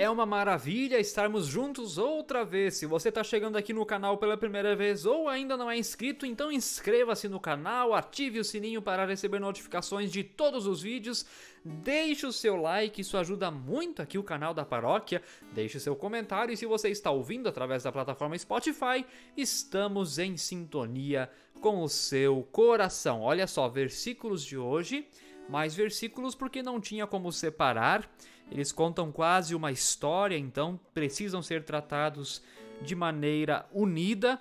É uma maravilha estarmos juntos outra vez. Se você está chegando aqui no canal pela primeira vez ou ainda não é inscrito, então inscreva-se no canal, ative o sininho para receber notificações de todos os vídeos, deixe o seu like, isso ajuda muito aqui o canal da paróquia. Deixe seu comentário e se você está ouvindo através da plataforma Spotify, estamos em sintonia com o seu coração. Olha só, versículos de hoje, mais versículos porque não tinha como separar. Eles contam quase uma história, então precisam ser tratados de maneira unida.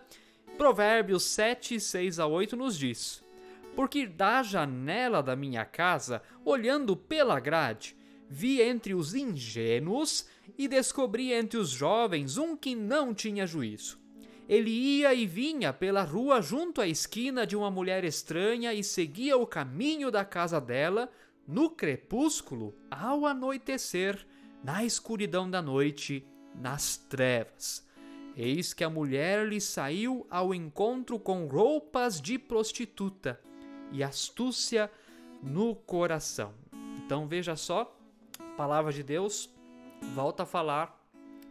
Provérbios 7, 6 a 8 nos diz: Porque da janela da minha casa, olhando pela grade, vi entre os ingênuos e descobri entre os jovens um que não tinha juízo. Ele ia e vinha pela rua junto à esquina de uma mulher estranha e seguia o caminho da casa dela, no crepúsculo, ao anoitecer, na escuridão da noite, nas trevas. Eis que a mulher lhe saiu ao encontro com roupas de prostituta e astúcia no coração. Então veja só, a palavra de Deus volta a falar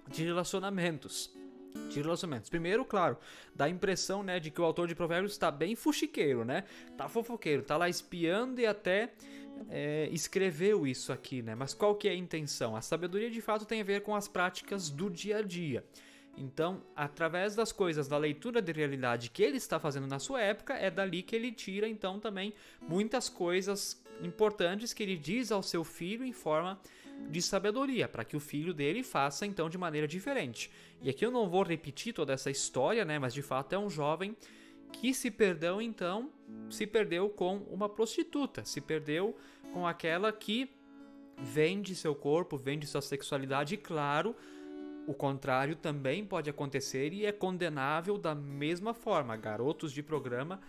de relacionamentos. De relacionamentos. Primeiro, claro, dá a impressão, né, de que o autor de Provérbios está bem fuxiqueiro, né? Tá fofoqueiro, tá lá espiando e até é, escreveu isso aqui, né? Mas qual que é a intenção? A sabedoria de fato tem a ver com as práticas do dia a dia. Então, através das coisas, da leitura de realidade que ele está fazendo na sua época, é dali que ele tira então também muitas coisas importantes que ele diz ao seu filho em forma de sabedoria, para que o filho dele faça então de maneira diferente. E aqui eu não vou repetir toda essa história, né, mas de fato é um jovem que se perdeu então, se perdeu com uma prostituta, se perdeu com aquela que vende seu corpo, vende sua sexualidade, e claro, o contrário também pode acontecer e é condenável da mesma forma. Garotos de programa,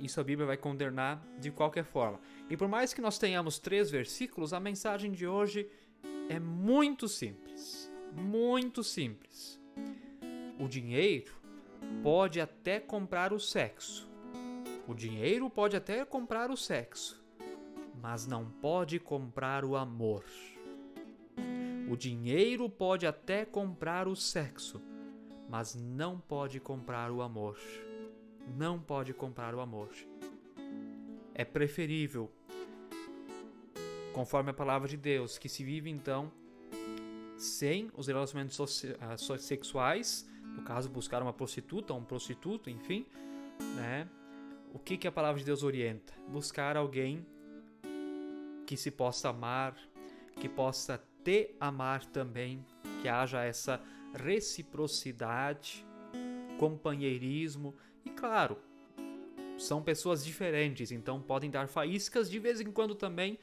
isso a Bíblia vai condenar de qualquer forma. E por mais que nós tenhamos três versículos, a mensagem de hoje é muito simples. Muito simples. O dinheiro pode até comprar o sexo. O dinheiro pode até comprar o sexo, mas não pode comprar o amor. O dinheiro pode até comprar o sexo, mas não pode comprar o amor. Não pode comprar o amor. É preferível, conforme a palavra de Deus, que se vive então sem os relacionamentos ah, sexuais no caso, buscar uma prostituta, um prostituto, enfim, né? O que, que a palavra de Deus orienta? Buscar alguém que se possa amar, que possa te amar também, que haja essa reciprocidade, companheirismo e, claro, são pessoas diferentes, então podem dar faíscas de vez em quando também,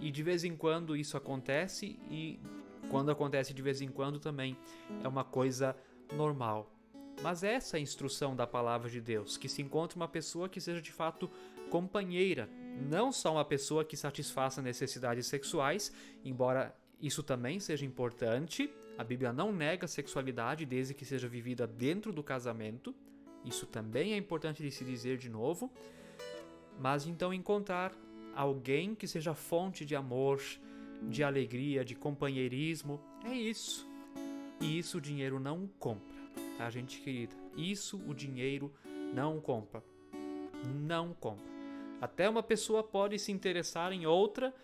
e de vez em quando isso acontece, e quando acontece de vez em quando também é uma coisa normal. Mas essa é a instrução da palavra de Deus, que se encontre uma pessoa que seja de fato companheira, não só uma pessoa que satisfaça necessidades sexuais, embora isso também seja importante. A Bíblia não nega a sexualidade desde que seja vivida dentro do casamento. Isso também é importante de se dizer de novo. Mas então encontrar alguém que seja fonte de amor, de alegria, de companheirismo, é isso. E isso o dinheiro não compra, tá, gente querida? Isso o dinheiro não compra. Não compra. Até uma pessoa pode se interessar em outra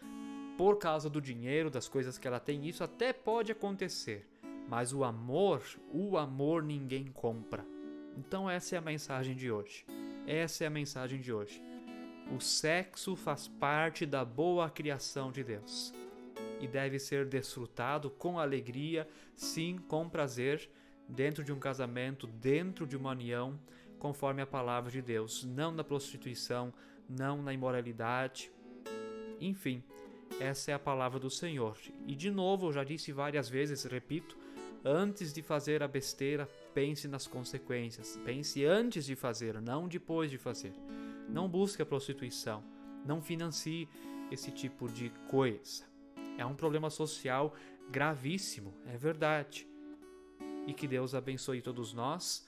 por causa do dinheiro, das coisas que ela tem, isso até pode acontecer. Mas o amor, o amor ninguém compra. Então essa é a mensagem de hoje. Essa é a mensagem de hoje. O sexo faz parte da boa criação de Deus e deve ser desfrutado com alegria, sim, com prazer, dentro de um casamento, dentro de uma união, conforme a palavra de Deus, não na prostituição, não na imoralidade. Enfim, essa é a palavra do Senhor. E de novo, eu já disse várias vezes, repito, antes de fazer a besteira, pense nas consequências. Pense antes de fazer, não depois de fazer. Não busque a prostituição. Não financie esse tipo de coisa. É um problema social gravíssimo, é verdade. E que Deus abençoe todos nós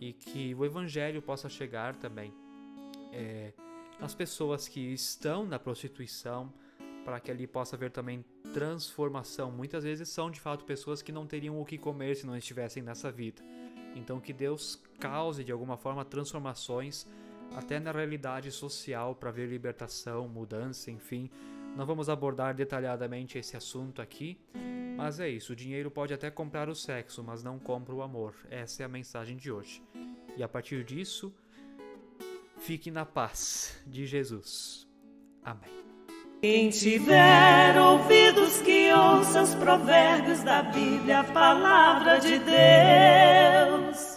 e que o Evangelho possa chegar também é, nas pessoas que estão na prostituição, para que ali possa haver também transformação. Muitas vezes são de fato pessoas que não teriam o que comer se não estivessem nessa vida. Então que Deus cause de alguma forma transformações até na realidade social para ver libertação, mudança, enfim. Não vamos abordar detalhadamente esse assunto aqui, mas é isso. O dinheiro pode até comprar o sexo, mas não compra o amor. Essa é a mensagem de hoje. E a partir disso, fique na paz de Jesus. Amém. Quem tiver ouvidos que ouça os provérbios da Bíblia, a palavra de Deus.